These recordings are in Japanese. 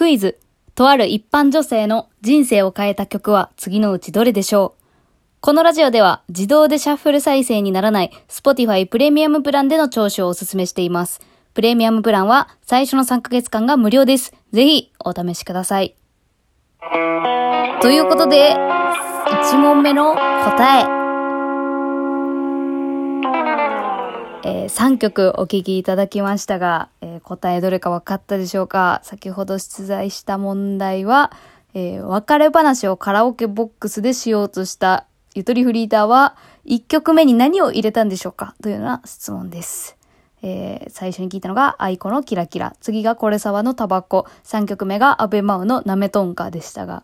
クイズ。とある一般女性の人生を変えた曲は次のうちどれでしょう？このラジオでは自動でシャッフル再生にならない Spotify プレミアムプランでの聴取をお勧めしています。プレミアムプランは最初の3ヶ月間が無料です。ぜひお試しください。ということで、1問目の答え。えー3曲お聞きいただきましたが、えー答えどれか分かったでしょうか？先ほど出題した問題は、えー別れ話をカラオケボックスでしようとしたゆとりフリーターは1曲目に何を入れたんでしょうか？というような質問です。えー最初に聞いたのが、 aikoのキラキラ。次がコレサワのタバコ。3曲目が阿部真央のなめとんかでしたが。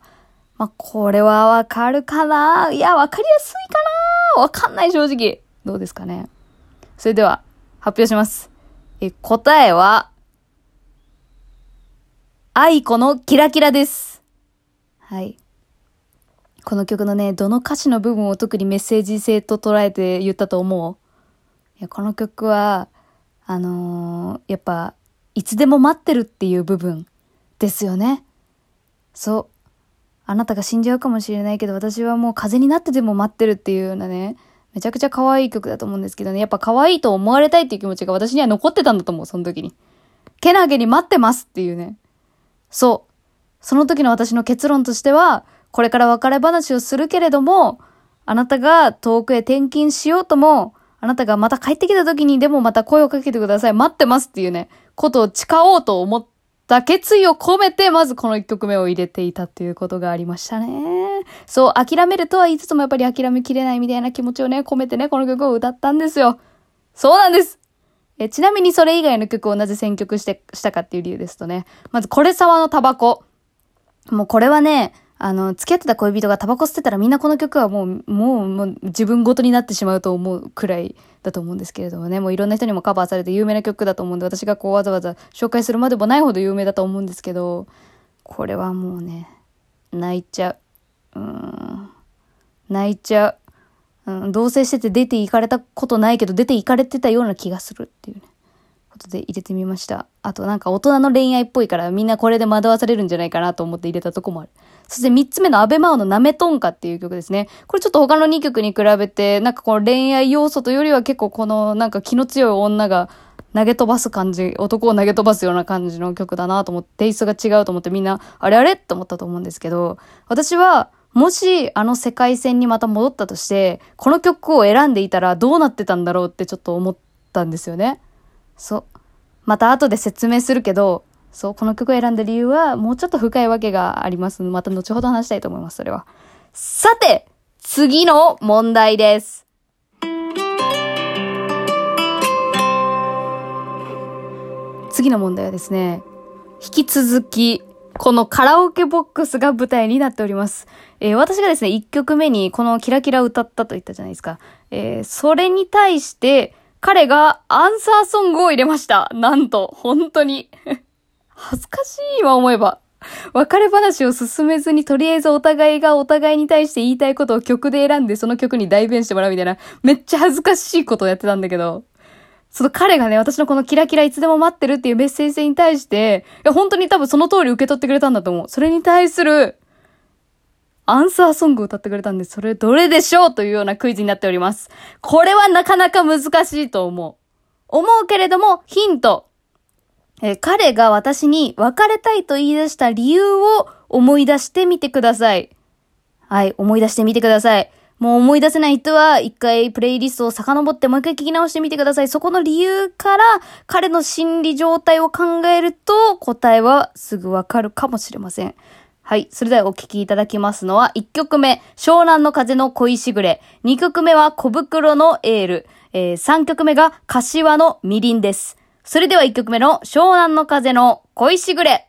まあ、これはわかるかな？いや、わかりやすいかな？わかんない正直。どうですかね？それでは、発表します。え、答えは、aikoのキラキラです。はい。この曲のね、どの歌詞の部分を特にメッセージ性と捉えて言ったと思ういや、この曲は、あのーやっぱ、いつでも待ってるっていう部分ですよね。そう。あなたが死んじゃうかもしれないけど、私はもう風になってでも待ってるっていうようなね、めちゃくちゃ可愛い曲だと思うんですけどね、やっぱ可愛いと思われたいっていう気持ちが私には残ってたんだと思う、その時に。けなげに待ってますっていうね。そう。その時の私の結論としては、これから別れ話をするけれども、あなたが遠くへ転勤しようとも、あなたがまた帰ってきた時にでもまた声をかけてください。待ってますっていうね、ことを誓おうと思った決意を込めて、まずこの一曲目を入れていたっていうことがありましたね。そう、諦めるとは言いつつもやっぱり諦めきれないみたいな気持ちをね、込めてね、この曲を歌ったんですよ。そうなんですえちなみにそれ以外の曲をなぜ選曲して、したかっていう理由ですとね、まず、これ沢のタバコ。もうこれはね、あの、付き合ってた恋人がタバコ吸ってたらみんなこの曲はもう、もう、もう自分ごとになってしまうと思うくらいだと思うんですけれどもね、もういろんな人にもカバーされて有名な曲だと思うんで、私がこうわざわざ紹介するまでもないほど有名だと思うんですけど、これはもうね、泣いちゃう。泣いちゃう。うん、同棲してて出て行かれたことないけど、出て行かれてたような気がするっていうね。ことで入れてみました。あとなんか大人の恋愛っぽいからみんなこれで惑わされるんじゃないかなと思って入れたとこもある。そして三つ目のアベマオのナメトンカっていう曲ですね。これちょっと他の2曲に比べて、なんかこの恋愛要素というよりは結構このなんか気の強い女が投げ飛ばす感じ、男を投げ飛ばすような感じの曲だなと思って、テイストが違うと思ってみんな、あれあれと思ったと思うんですけど、私は、もしあの世界線にまた戻ったとして、この曲を選んでいたらどうなってたんだろうってちょっと思ったんですよね。そう。また後で説明するけど、そう、この曲を選んだ理由はもうちょっと深いわけがあります。また後ほど話したいと思います、それは。さて、次の問題です。次の問題はですね、引き続き、このカラオケボックスが舞台になっております。えー私がですね、1曲目にこのキラキラ歌ったと言ったじゃないですか。えーそれに対して、彼がアンサーソングを入れました。なんと、本当に。恥ずかしい、今思えば。別れ話を進めずに、とりあえずお互いがお互いに対して言いたいことを曲で選んで、その曲に代弁してもらうみたいな、めっちゃ恥ずかしいことをやってたんだけど、その彼がね、私のこのキラキラいつでも待ってるっていうメッセージに対して、いや、本当に多分その通り受け取ってくれたんだと思う。それに対する、アンサーソングを歌ってくれたんで、それどれでしょうというようなクイズになっております。これはなかなか難しいと思う。思うけれども、ヒント。え彼が私に別れたいと言い出した理由を思い出してみてください。はい、思い出してみてください。もう思い出せない人は、一回プレイリストを遡ってもう一回聞き直してみてください。そこの理由から、彼の心理状態を考えると、答えはすぐわかるかもしれません。はい。それではお聞きいただきますのは、1曲目、湘南の風の恋しぐれ。2曲目は小袋のエール。えー、3曲目が柏のみりんです。それでは1曲目の湘南の風の恋しぐれ。